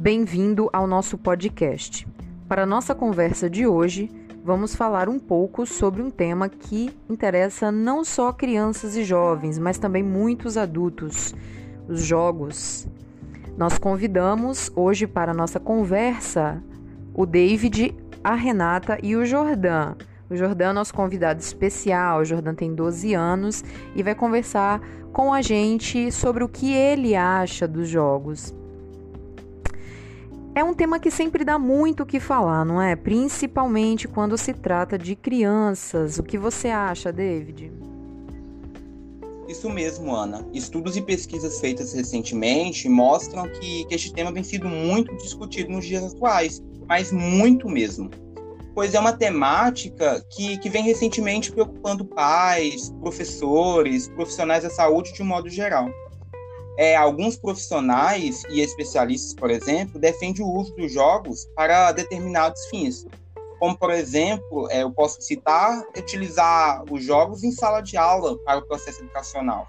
Bem-vindo ao nosso podcast. Para a nossa conversa de hoje, vamos falar um pouco sobre um tema que interessa não só crianças e jovens, mas também muitos adultos: os jogos. Nós convidamos hoje para a nossa conversa o David, a Renata e o Jordan. O Jordan é nosso convidado especial. O Jordan tem 12 anos e vai conversar com a gente sobre o que ele acha dos jogos. É um tema que sempre dá muito o que falar, não é? Principalmente quando se trata de crianças. O que você acha, David? Isso mesmo, Ana. Estudos e pesquisas feitas recentemente mostram que, que este tema vem sido muito discutido nos dias atuais, mas muito mesmo. Pois é uma temática que, que vem recentemente preocupando pais, professores, profissionais da saúde de um modo geral é, alguns profissionais e especialistas, por exemplo, defendem o uso dos jogos para determinados fins. Como, por exemplo, é, eu posso citar utilizar os jogos em sala de aula para o processo educacional.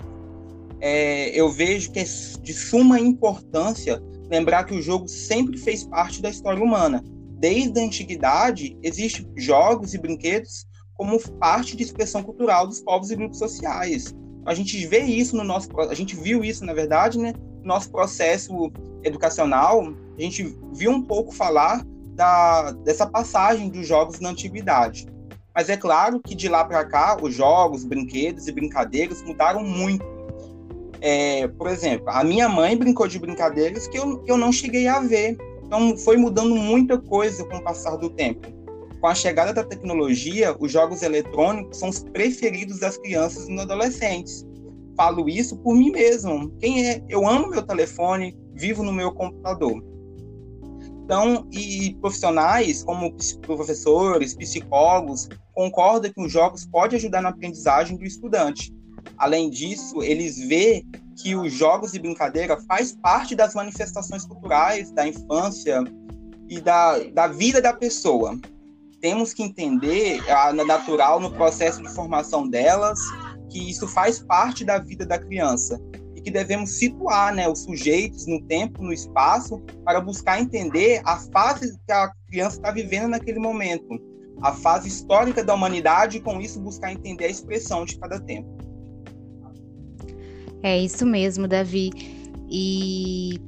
É, eu vejo que é de suma importância lembrar que o jogo sempre fez parte da história humana. Desde a antiguidade, existem jogos e brinquedos como parte de expressão cultural dos povos e grupos sociais a gente vê isso no nosso, a gente viu isso na verdade, né, no nosso processo educacional, a gente viu um pouco falar da, dessa passagem dos jogos na antiguidade. Mas é claro que de lá para cá, os jogos, brinquedos e brincadeiras mudaram muito. É, por exemplo, a minha mãe brincou de brincadeiras que eu, que eu não cheguei a ver. Então, foi mudando muita coisa com o passar do tempo. Com a chegada da tecnologia, os jogos eletrônicos são os preferidos das crianças e adolescentes. Falo isso por mim mesmo. Quem é? Eu amo meu telefone, vivo no meu computador. Então, e profissionais como professores, psicólogos, concordam que os jogos podem ajudar na aprendizagem do estudante. Além disso, eles veem que os jogos e brincadeira faz parte das manifestações culturais da infância e da, da vida da pessoa temos que entender a natural no processo de formação delas, que isso faz parte da vida da criança e que devemos situar né, os sujeitos no tempo, no espaço, para buscar entender a fase que a criança está vivendo naquele momento, a fase histórica da humanidade e com isso buscar entender a expressão de cada tempo. É isso mesmo, Davi. E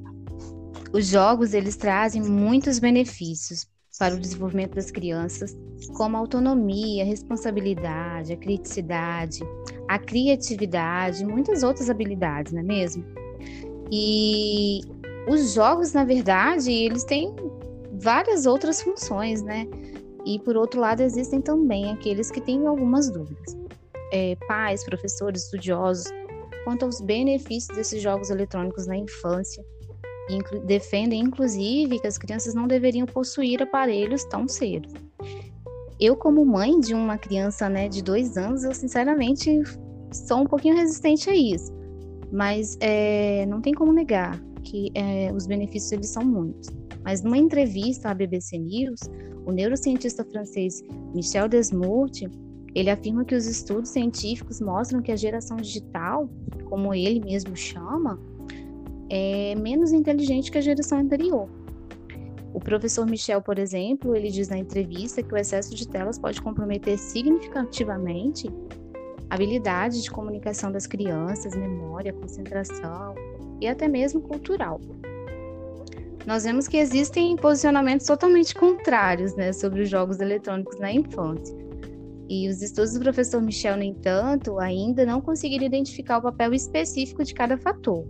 os jogos eles trazem muitos benefícios para o desenvolvimento das crianças, como a autonomia, a responsabilidade, a criticidade, a criatividade, muitas outras habilidades, não é mesmo? E os jogos, na verdade, eles têm várias outras funções, né? E por outro lado, existem também aqueles que têm algumas dúvidas. É, pais, professores, estudiosos, quanto aos benefícios desses jogos eletrônicos na infância Inclu defendem, inclusive, que as crianças não deveriam possuir aparelhos tão cedo. Eu, como mãe de uma criança né, de dois anos, eu sinceramente sou um pouquinho resistente a isso. Mas é, não tem como negar que é, os benefícios eles são muitos. Mas numa entrevista à BBC News, o neurocientista francês Michel Desmourte ele afirma que os estudos científicos mostram que a geração digital, como ele mesmo chama, é menos inteligente que a geração anterior. O professor Michel, por exemplo, ele diz na entrevista que o excesso de telas pode comprometer significativamente a habilidade de comunicação das crianças, memória, concentração e até mesmo cultural. Nós vemos que existem posicionamentos totalmente contrários né, sobre os jogos eletrônicos na infância. E os estudos do professor Michel, no entanto, ainda não conseguiram identificar o papel específico de cada fator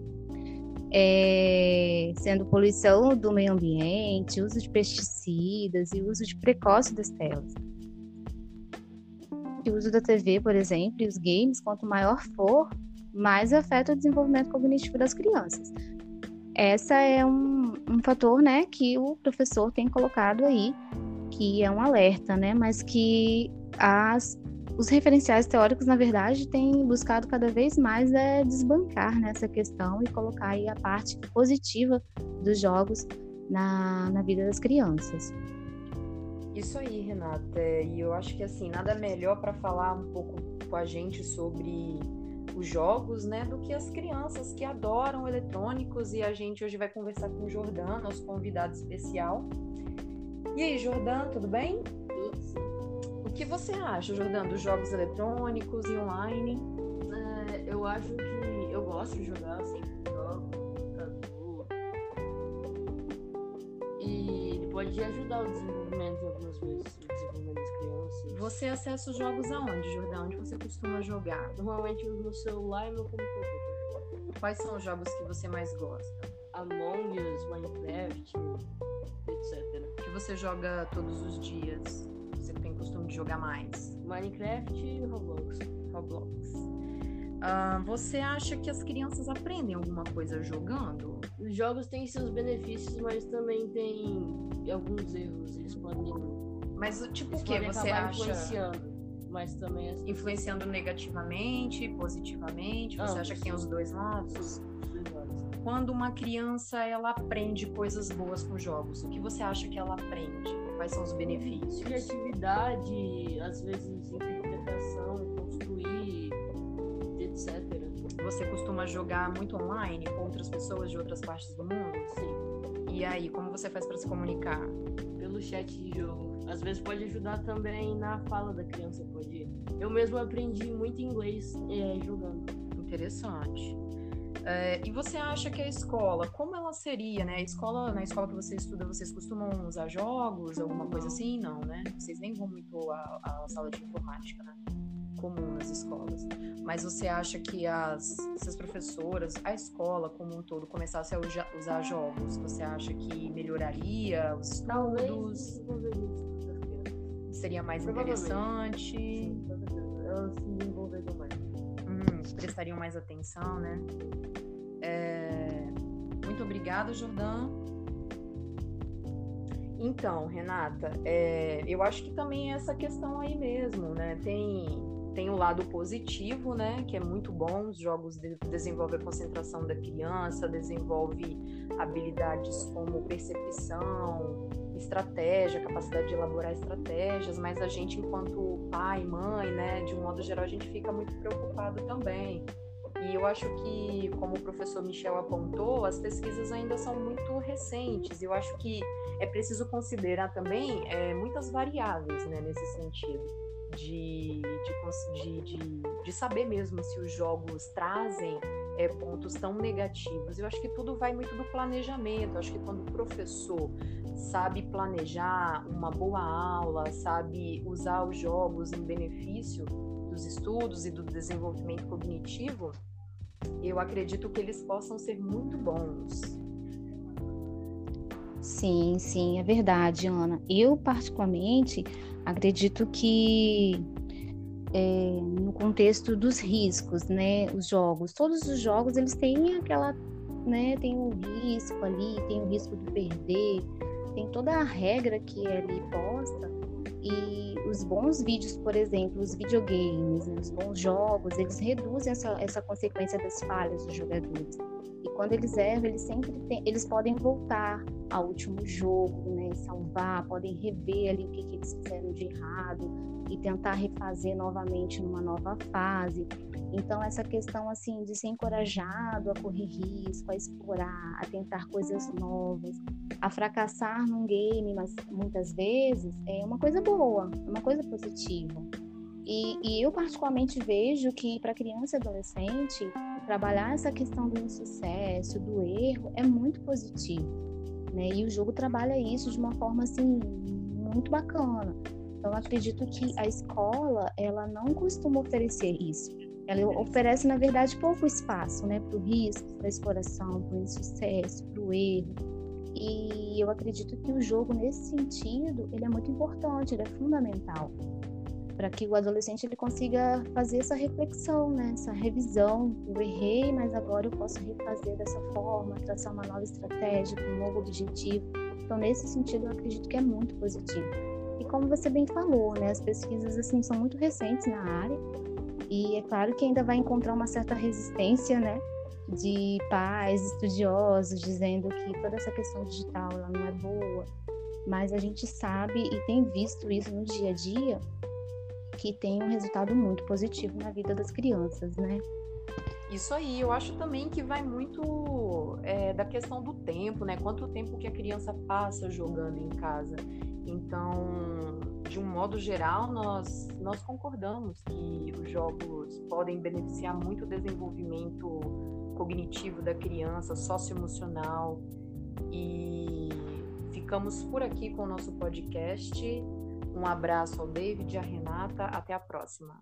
é, sendo poluição do meio ambiente, uso de pesticidas e uso de precoce das telas. O uso da TV, por exemplo, e os games, quanto maior for, mais afeta o desenvolvimento cognitivo das crianças. Essa é um, um fator, né, que o professor tem colocado aí, que é um alerta, né, mas que as os referenciais teóricos, na verdade, têm buscado cada vez mais é, desbancar nessa questão e colocar aí a parte positiva dos jogos na, na vida das crianças. Isso aí, Renata. E eu acho que assim, nada melhor para falar um pouco com a gente sobre os jogos, né, do que as crianças que adoram eletrônicos. E a gente hoje vai conversar com o Jordan, nosso convidado especial. E aí, Jordan, tudo bem? O que você acha, Jordan, dos jogos eletrônicos e online? É, eu acho que eu gosto de jogar assim, jogo, computador. E ele pode ajudar o desenvolvimento algumas vezes, o desenvolvimento das crianças. Você acessa os jogos aonde, Jordan? Onde você costuma jogar? Normalmente meu celular e meu computador. Quais são os jogos que você mais gosta? Among Us, Minecraft, etc. Que você joga todos os dias? Você tem costume de jogar mais? Minecraft e Roblox. Roblox. Ah, você acha que as crianças aprendem alguma coisa jogando? Os jogos têm seus benefícios, mas também tem alguns erros. Eles podem. Mas tipo o que você acha? influenciando. Mas também assim, Influenciando negativamente, positivamente? Você Ambos. acha que tem os dois lados? os dois lados. Quando uma criança ela aprende coisas boas com jogos, o que você acha que ela aprende? Quais são os benefícios? Criatividade, às vezes interpretação, construir, etc. Você costuma jogar muito online com outras pessoas de outras partes do mundo? Sim, E aí, como você faz para se comunicar? pelo chat de jogo. Às vezes pode ajudar também na fala da criança, pode. Eu mesmo aprendi muito inglês é, jogando. Interessante. É, e você acha que a escola, como ela seria, né? A escola, na escola que você estuda, vocês costumam usar jogos, alguma coisa assim? Não, né? Vocês nem vão muito à, à sala de informática, né? Comum nas escolas. Mas você acha que as, se as professoras, a escola como um todo, começasse a uja- usar jogos, você acha que melhoraria os Talvez estudos? crianças. Seria mais interessante? Sim. Elas se desenvolveriam mais. Hum, prestariam mais atenção, né? É, Muito obrigada, Jordan. Então, Renata, é, eu acho que também é essa questão aí mesmo, né? Tem, tem o lado positivo, né? Que é muito bom. Os jogos de, desenvolvem a concentração da criança, desenvolve habilidades como percepção, estratégia, capacidade de elaborar estratégias, mas a gente, enquanto pai, mãe, né, de um modo geral, a gente fica muito preocupado também. E eu acho que, como o professor Michel apontou, as pesquisas ainda são muito recentes. Eu acho que é preciso considerar também é, muitas variáveis né, nesse sentido. De, de, de, de saber mesmo se os jogos trazem é, pontos tão negativos. Eu acho que tudo vai muito do planejamento. Eu acho que quando o professor sabe planejar uma boa aula, sabe usar os jogos em benefício dos estudos e do desenvolvimento cognitivo, eu acredito que eles possam ser muito bons. Sim, sim, é verdade, Ana. Eu, particularmente, acredito que é, no contexto dos riscos, né, os jogos, todos os jogos, eles têm aquela, né, tem um risco ali, tem o risco de perder, tem toda a regra que é ali posta, e os bons vídeos, por exemplo, os videogames, né, os bons jogos, eles reduzem essa, essa consequência das falhas dos jogadores. E quando eles erram, eles sempre têm, eles podem voltar ao último jogo, né, salvar, podem rever ali o que, que eles fizeram de errado e tentar refazer novamente numa nova fase. Então essa questão assim de ser encorajado a correr risco, a explorar, a tentar coisas novas, a fracassar num game, mas muitas vezes é uma coisa boa, é uma coisa positiva. E, e eu particularmente vejo que para criança e adolescente trabalhar essa questão do insucesso, do erro é muito positivo, né? E o jogo trabalha isso de uma forma assim muito bacana. Então acredito que a escola ela não costuma oferecer isso. Ela oferece na verdade pouco espaço, né, para o risco, para a exploração, para o insucesso, para o erro. E eu acredito que o jogo nesse sentido ele é muito importante, ele é fundamental para que o adolescente ele consiga fazer essa reflexão, né? essa revisão. Eu errei, mas agora eu posso refazer dessa forma, traçar uma nova estratégia, um novo objetivo. Então, nesse sentido, eu acredito que é muito positivo. E como você bem falou, né? as pesquisas assim são muito recentes na área e é claro que ainda vai encontrar uma certa resistência, né? de pais estudiosos dizendo que toda essa questão digital ela não é boa, mas a gente sabe e tem visto isso no dia a dia que tem um resultado muito positivo na vida das crianças, né? Isso aí, eu acho também que vai muito é, da questão do tempo, né? Quanto tempo que a criança passa jogando em casa. Então, de um modo geral, nós, nós concordamos que os jogos podem beneficiar muito o desenvolvimento cognitivo da criança, socioemocional. E ficamos por aqui com o nosso podcast. Um abraço ao David e à Renata. Até a próxima.